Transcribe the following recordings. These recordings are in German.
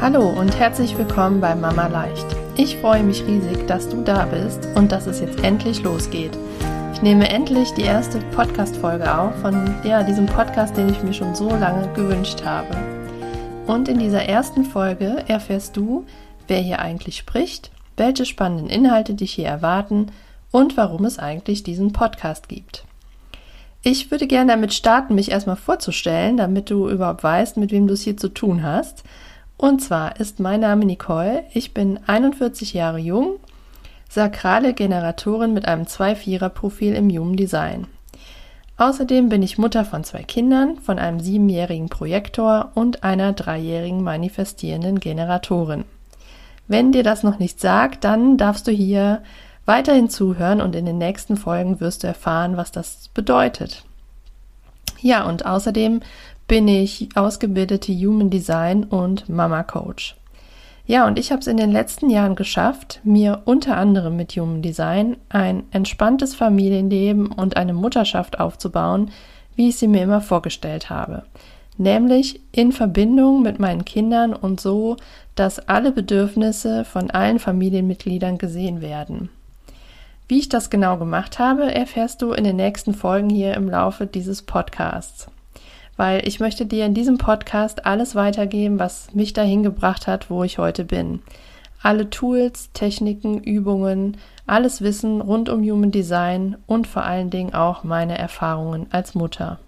Hallo und herzlich willkommen bei Mama Leicht. Ich freue mich riesig, dass du da bist und dass es jetzt endlich losgeht. Ich nehme endlich die erste Podcast-Folge auf von ja, diesem Podcast, den ich mir schon so lange gewünscht habe. Und in dieser ersten Folge erfährst du, wer hier eigentlich spricht, welche spannenden Inhalte dich hier erwarten und warum es eigentlich diesen Podcast gibt. Ich würde gerne damit starten, mich erstmal vorzustellen, damit du überhaupt weißt, mit wem du es hier zu tun hast. Und zwar ist mein Name Nicole, ich bin 41 Jahre jung, sakrale Generatorin mit einem 2-4er-Profil im Human Design. Außerdem bin ich Mutter von zwei Kindern, von einem siebenjährigen Projektor und einer dreijährigen manifestierenden Generatorin. Wenn dir das noch nicht sagt, dann darfst du hier weiterhin zuhören und in den nächsten Folgen wirst du erfahren, was das bedeutet. Ja, und außerdem bin ich ausgebildete Human Design und Mama Coach. Ja, und ich habe es in den letzten Jahren geschafft, mir unter anderem mit Human Design ein entspanntes Familienleben und eine Mutterschaft aufzubauen, wie ich sie mir immer vorgestellt habe. Nämlich in Verbindung mit meinen Kindern und so, dass alle Bedürfnisse von allen Familienmitgliedern gesehen werden. Wie ich das genau gemacht habe, erfährst du in den nächsten Folgen hier im Laufe dieses Podcasts weil ich möchte dir in diesem Podcast alles weitergeben, was mich dahin gebracht hat, wo ich heute bin. Alle Tools, Techniken, Übungen, alles Wissen rund um Human Design und vor allen Dingen auch meine Erfahrungen als Mutter.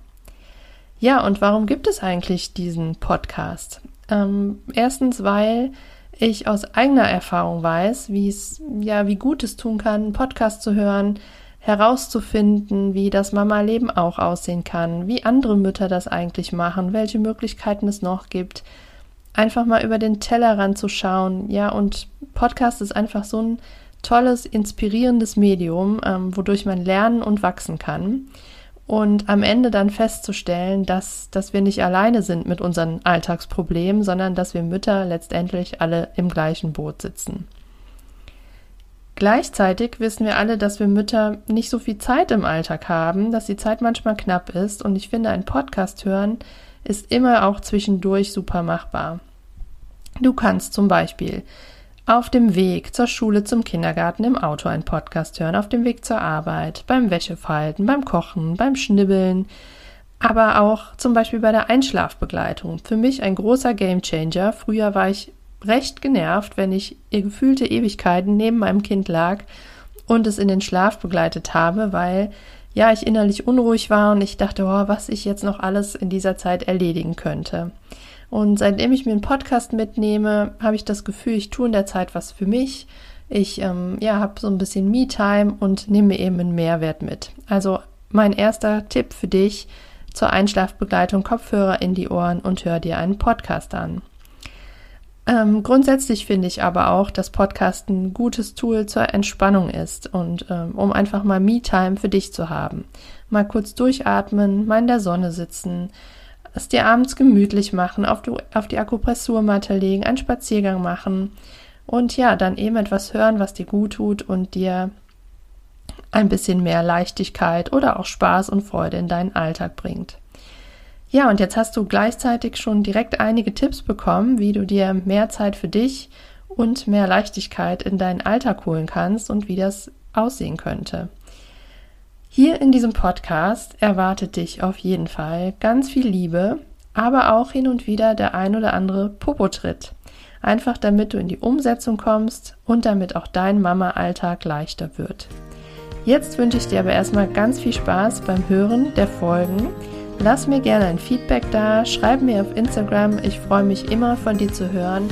Ja, und warum gibt es eigentlich diesen Podcast? Ähm, erstens, weil ich aus eigener Erfahrung weiß, wie es, ja, wie gut es tun kann, einen Podcast zu hören, herauszufinden, wie das Mama-Leben auch aussehen kann, wie andere Mütter das eigentlich machen, welche Möglichkeiten es noch gibt. Einfach mal über den Tellerrand zu schauen. Ja, und Podcast ist einfach so ein tolles, inspirierendes Medium, ähm, wodurch man lernen und wachsen kann. Und am Ende dann festzustellen, dass, dass wir nicht alleine sind mit unseren Alltagsproblemen, sondern dass wir Mütter letztendlich alle im gleichen Boot sitzen. Gleichzeitig wissen wir alle, dass wir Mütter nicht so viel Zeit im Alltag haben, dass die Zeit manchmal knapp ist und ich finde, ein Podcast hören ist immer auch zwischendurch super machbar. Du kannst zum Beispiel auf dem Weg zur Schule, zum Kindergarten, im Auto einen Podcast hören, auf dem Weg zur Arbeit, beim Wäschefalten, beim Kochen, beim Schnibbeln, aber auch zum Beispiel bei der Einschlafbegleitung. Für mich ein großer Gamechanger. Früher war ich recht genervt, wenn ich ihr gefühlte Ewigkeiten neben meinem Kind lag und es in den Schlaf begleitet habe, weil ja, ich innerlich unruhig war und ich dachte, oh, was ich jetzt noch alles in dieser Zeit erledigen könnte. Und seitdem ich mir einen Podcast mitnehme, habe ich das Gefühl, ich tue in der Zeit was für mich. Ich ähm, ja, habe so ein bisschen Me-Time und nehme eben einen Mehrwert mit. Also mein erster Tipp für dich zur Einschlafbegleitung, Kopfhörer in die Ohren und hör dir einen Podcast an. Ähm, grundsätzlich finde ich aber auch, dass Podcast ein gutes Tool zur Entspannung ist und ähm, um einfach mal Me-Time für dich zu haben. Mal kurz durchatmen, mal in der Sonne sitzen, es dir abends gemütlich machen, auf, du, auf die Akupressurmatte legen, einen Spaziergang machen und ja, dann eben etwas hören, was dir gut tut und dir ein bisschen mehr Leichtigkeit oder auch Spaß und Freude in deinen Alltag bringt. Ja, und jetzt hast du gleichzeitig schon direkt einige Tipps bekommen, wie du dir mehr Zeit für dich und mehr Leichtigkeit in deinen Alltag holen kannst und wie das aussehen könnte. Hier in diesem Podcast erwartet dich auf jeden Fall ganz viel Liebe, aber auch hin und wieder der ein oder andere Popotritt. Einfach damit du in die Umsetzung kommst und damit auch dein Mama-Alltag leichter wird. Jetzt wünsche ich dir aber erstmal ganz viel Spaß beim Hören der Folgen. Lass mir gerne ein Feedback da, schreib mir auf Instagram. Ich freue mich immer von dir zu hören.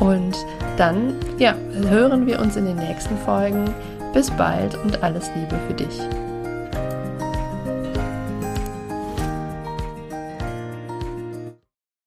Und dann, ja, hören wir uns in den nächsten Folgen. Bis bald und alles Liebe für dich.